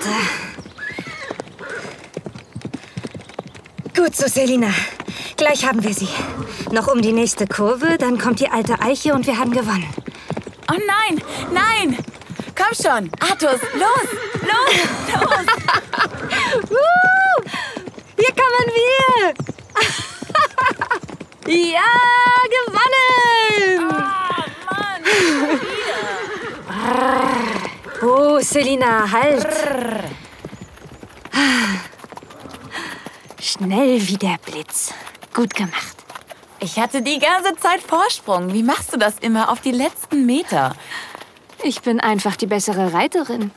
Warte. Gut so, Selina. Gleich haben wir sie. Noch um die nächste Kurve, dann kommt die alte Eiche und wir haben gewonnen. Oh nein, nein! Komm schon, Artus, los, los, los! uh, hier kommen wir! ja, gewonnen! Oh, Mann! oh, Selina, halt! Schnell wie der Blitz. Gut gemacht. Ich hatte die ganze Zeit Vorsprung. Wie machst du das immer auf die letzten Meter? Ich bin einfach die bessere Reiterin.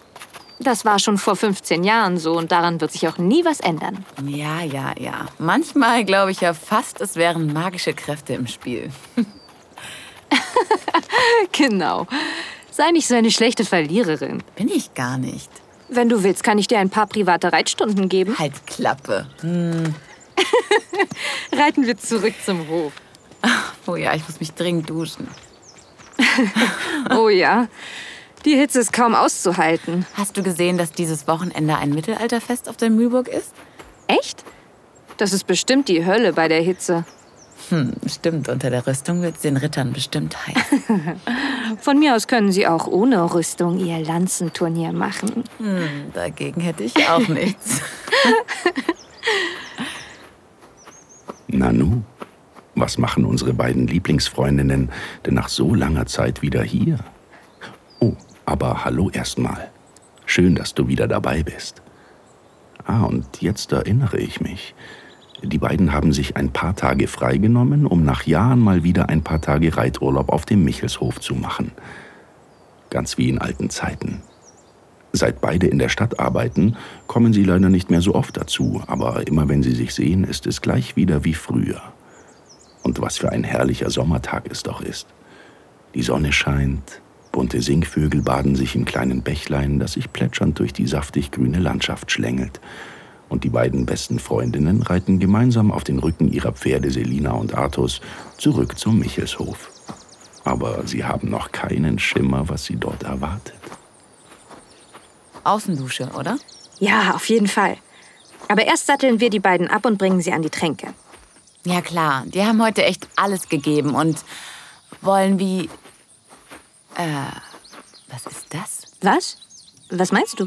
Das war schon vor 15 Jahren so und daran wird sich auch nie was ändern. Ja, ja, ja. Manchmal glaube ich ja fast, es wären magische Kräfte im Spiel. genau. Sei nicht so eine schlechte Verliererin. Bin ich gar nicht. Wenn du willst, kann ich dir ein paar private Reitstunden geben. Halt Klappe. Hm. Reiten wir zurück zum Hof. Oh ja, ich muss mich dringend duschen. oh ja. Die Hitze ist kaum auszuhalten. Hast du gesehen, dass dieses Wochenende ein Mittelalterfest auf der Mühlburg ist? Echt? Das ist bestimmt die Hölle bei der Hitze. Hm, stimmt. Unter der Rüstung wird es den Rittern bestimmt heiß. Von mir aus können sie auch ohne Rüstung ihr Lanzenturnier machen. Hm, dagegen hätte ich auch nichts. Nanu, was machen unsere beiden Lieblingsfreundinnen denn nach so langer Zeit wieder hier? Oh, aber hallo erstmal. Schön, dass du wieder dabei bist. Ah, und jetzt erinnere ich mich. Die beiden haben sich ein paar Tage freigenommen, um nach Jahren mal wieder ein paar Tage Reiturlaub auf dem Michelshof zu machen. Ganz wie in alten Zeiten. Seit beide in der Stadt arbeiten, kommen sie leider nicht mehr so oft dazu, aber immer wenn sie sich sehen, ist es gleich wieder wie früher. Und was für ein herrlicher Sommertag es doch ist. Die Sonne scheint, bunte Singvögel baden sich im kleinen Bächlein, das sich plätschernd durch die saftig grüne Landschaft schlängelt. Und die beiden besten Freundinnen reiten gemeinsam auf den Rücken ihrer Pferde Selina und Artus zurück zum Michelshof. Aber sie haben noch keinen Schimmer, was sie dort erwartet. Außendusche, oder? Ja, auf jeden Fall. Aber erst satteln wir die beiden ab und bringen sie an die Tränke. Ja klar, die haben heute echt alles gegeben und wollen wie... Äh, was ist das? Was? Was meinst du?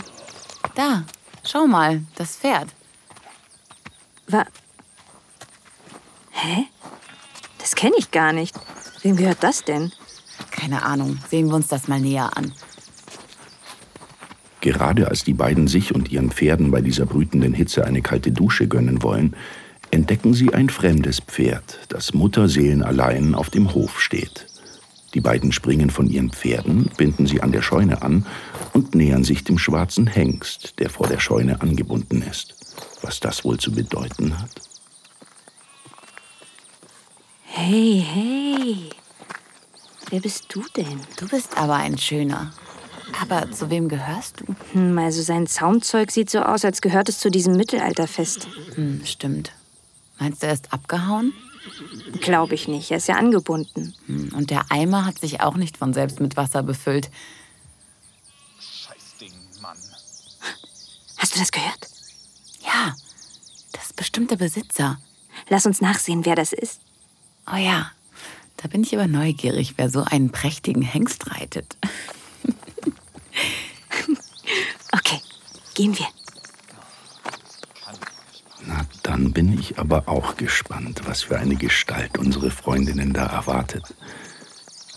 Da, schau mal, das Pferd. Wa... Hä? Das kenne ich gar nicht. Wem gehört das denn? Keine Ahnung, sehen wir uns das mal näher an. Gerade als die beiden sich und ihren Pferden bei dieser brütenden Hitze eine kalte Dusche gönnen wollen, entdecken sie ein fremdes Pferd, das mutterseelenallein auf dem Hof steht. Die beiden springen von ihren Pferden, binden sie an der Scheune an und nähern sich dem schwarzen Hengst, der vor der Scheune angebunden ist. Was das wohl zu bedeuten hat? Hey, hey. Wer bist du denn? Du bist aber ein schöner. Aber zu wem gehörst du? Hm, also sein Zaumzeug sieht so aus, als gehört es zu diesem Mittelalterfest. Hm, stimmt. Meinst du, er ist abgehauen? Glaube ich nicht. Er ist ja angebunden. Hm, und der Eimer hat sich auch nicht von selbst mit Wasser befüllt. Scheißding, Mann. Hast du das gehört? Ja, das ist bestimmt der Besitzer. Lass uns nachsehen, wer das ist. Oh ja, da bin ich aber neugierig, wer so einen prächtigen Hengst reitet. okay, gehen wir. Na, dann bin ich aber auch gespannt, was für eine Gestalt unsere Freundinnen da erwartet.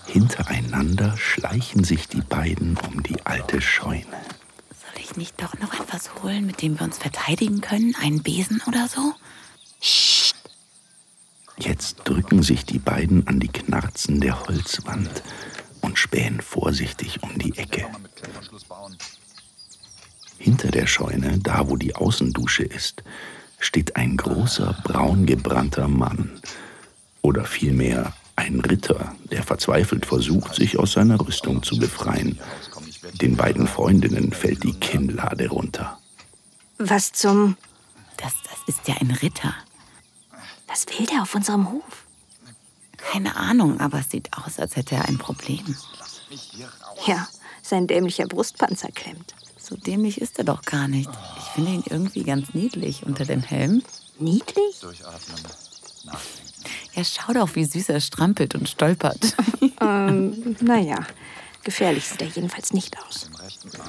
Hintereinander schleichen sich die beiden um die alte Scheune. Soll ich nicht doch noch etwas holen, mit dem wir uns verteidigen können? Einen Besen oder so? Psst. Jetzt drücken sich die beiden an die Knarzen der Holzwand und spähen vorsichtig um die Ecke. Hinter der Scheune, da wo die Außendusche ist, steht ein großer, braun gebrannter Mann. Oder vielmehr ein Ritter, der verzweifelt versucht, sich aus seiner Rüstung zu befreien. Den beiden Freundinnen fällt die Kinnlade runter. Was zum... Das, das ist ja ein Ritter. Was will der auf unserem Hof? Keine Ahnung, aber es sieht aus, als hätte er ein Problem. Ja, sein dämlicher Brustpanzer klemmt. So dämlich ist er doch gar nicht. Ich finde ihn irgendwie ganz niedlich unter dem Helm. Niedlich? Durchatmen. Nachdenken. Ja, schau doch, wie süß er strampelt und stolpert. Ähm, naja, gefährlich sieht er jedenfalls nicht aus.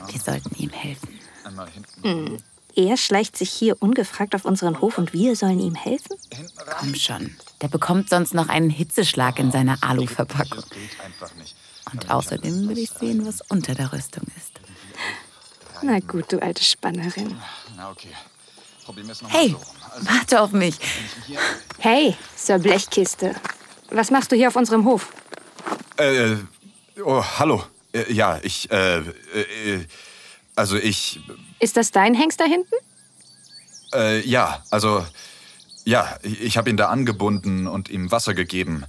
Wir sollten ihm helfen. Einmal hinten. Er schleicht sich hier ungefragt auf unseren Hof und wir sollen ihm helfen? Komm schon. Der bekommt sonst noch einen Hitzeschlag in seiner Aluverpackung. Einfach nicht. Und außerdem will ich sehen, was unter der Rüstung ist. Na gut, du alte Spannerin. Na okay. Hey. Also, warte auf mich. Hey, Sir Blechkiste. Was machst du hier auf unserem Hof? äh, oh, hallo. Äh, ja, ich, äh, äh, äh, also ich, Ist das dein Hengst da hinten? äh, ja, also, ja, ich, ich habe ihn da angebunden und ihm Wasser gegeben.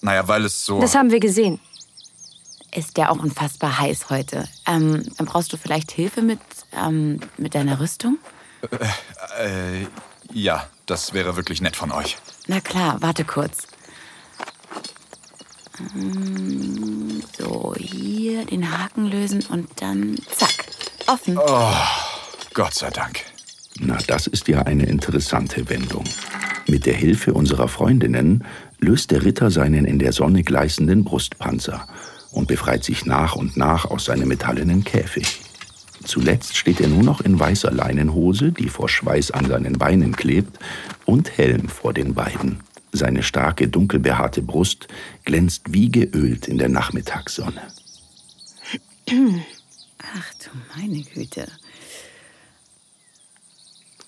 Naja, weil es so. Das haben wir gesehen. Ist ja auch unfassbar heiß heute. Ähm, dann brauchst du vielleicht Hilfe mit, ähm, mit deiner Rüstung? Äh, ja, das wäre wirklich nett von euch. Na klar, warte kurz. Ähm, So, hier den Haken lösen und dann zack, offen. Gott sei Dank. Na, das ist ja eine interessante Wendung. Mit der Hilfe unserer Freundinnen löst der Ritter seinen in der Sonne gleißenden Brustpanzer und befreit sich nach und nach aus seinem metallenen Käfig. Zuletzt steht er nur noch in weißer Leinenhose, die vor Schweiß an seinen Beinen klebt, und Helm vor den beiden. Seine starke, dunkelbehaarte Brust glänzt wie geölt in der Nachmittagssonne. Ach du meine Güte.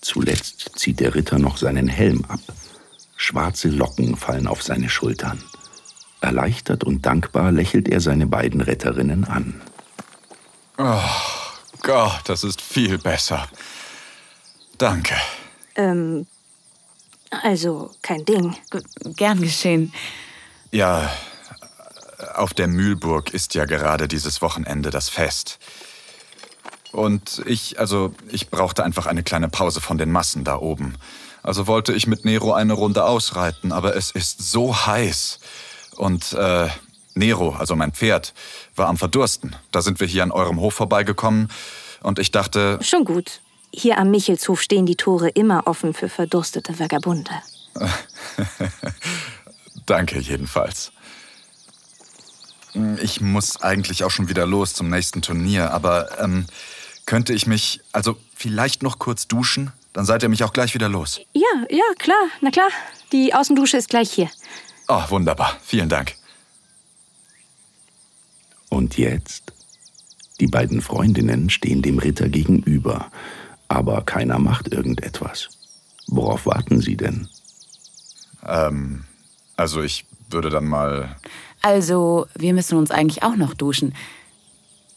Zuletzt zieht der Ritter noch seinen Helm ab. Schwarze Locken fallen auf seine Schultern. Erleichtert und dankbar lächelt er seine beiden Retterinnen an. Gott, das ist viel besser. Danke. Ähm, also kein Ding. Gut, gern geschehen. Ja, auf der Mühlburg ist ja gerade dieses Wochenende das Fest. Und ich, also, ich brauchte einfach eine kleine Pause von den Massen da oben. Also wollte ich mit Nero eine Runde ausreiten, aber es ist so heiß. Und äh, Nero, also mein Pferd, war am Verdursten. Da sind wir hier an eurem Hof vorbeigekommen und ich dachte, Schon gut. Hier am Michelshof stehen die Tore immer offen für verdurstete Vagabunde. Danke jedenfalls. Ich muss eigentlich auch schon wieder los zum nächsten Turnier, aber ähm, könnte ich mich also vielleicht noch kurz duschen? Dann seid ihr mich auch gleich wieder los. Ja, ja, klar, na klar. Die Außendusche ist gleich hier. Oh, wunderbar. Vielen Dank. Und jetzt? Die beiden Freundinnen stehen dem Ritter gegenüber, aber keiner macht irgendetwas. Worauf warten sie denn? Ähm, also ich würde dann mal. Also, wir müssen uns eigentlich auch noch duschen.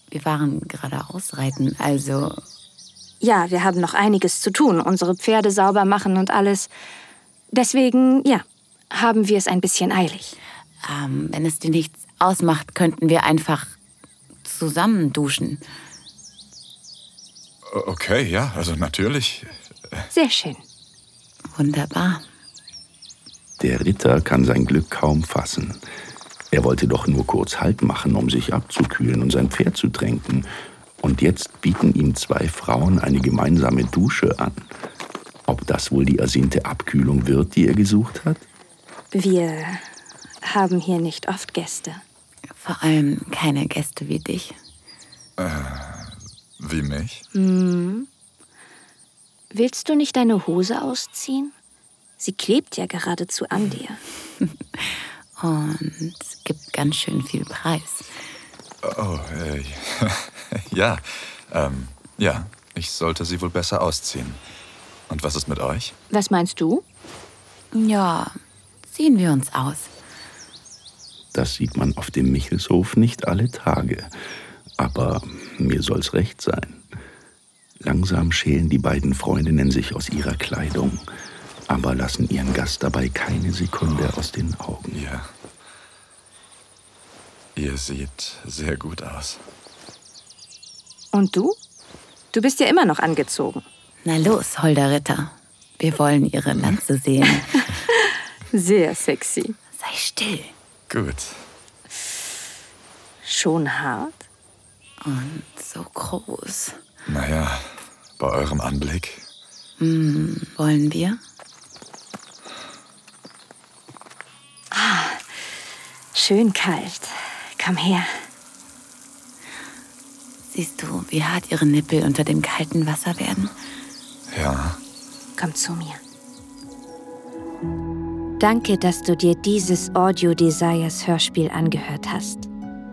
Wir waren gerade ausreiten, also Ja, wir haben noch einiges zu tun. Unsere Pferde sauber machen und alles. Deswegen, ja, haben wir es ein bisschen eilig. ähm, wenn es dir nichts ausmacht, könnten wir einfach zusammen duschen. Okay, ja, also natürlich. Sehr schön. Wunderbar. Der Ritter kann sein Glück kaum fassen. Er wollte doch nur kurz Halt machen, um sich abzukühlen und sein Pferd zu tränken. Und jetzt bieten ihm zwei Frauen eine gemeinsame Dusche an. Ob das wohl die ersehnte Abkühlung wird, die er gesucht hat? Wir haben hier nicht oft Gäste. Vor allem keine Gäste wie dich. Wie mich? Willst du nicht deine Hose ausziehen? Sie klebt ja geradezu an dir. Und gibt ganz schön viel Preis. Oh, äh, ja. Ähm, ja, ich sollte sie wohl besser ausziehen. Und was ist mit euch? Was meinst du? Ja, ziehen wir uns aus. Das sieht man auf dem Michelshof nicht alle Tage. Aber mir soll's recht sein. Langsam schälen die beiden Freundinnen sich aus ihrer Kleidung, aber lassen ihren Gast dabei keine Sekunde aus den Augen. Ja. Ihr seht sehr gut aus. Und du? Du bist ja immer noch angezogen. Na los, holder Ritter. Wir wollen ihre Lanze sehen. Sehr sexy. Sei still. Gut. Schon hart? Und so groß. Naja, bei eurem Anblick. Hm, wollen wir? Schön kalt. Komm her. Siehst du, wie hart ihre Nippel unter dem kalten Wasser werden? Ja. Komm zu mir. Danke, dass du dir dieses Audio Desires Hörspiel angehört hast.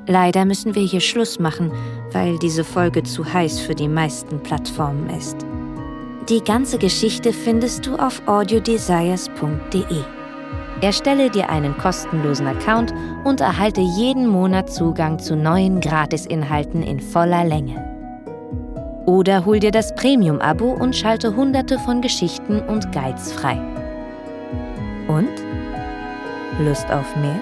Leider müssen wir hier Schluss machen, weil diese Folge zu heiß für die meisten Plattformen ist. Die ganze Geschichte findest du auf audiodesires.de. Erstelle dir einen kostenlosen Account und erhalte jeden Monat Zugang zu neuen Gratisinhalten in voller Länge. Oder hol dir das Premium-Abo und schalte hunderte von Geschichten und Guides frei. Und? Lust auf mehr?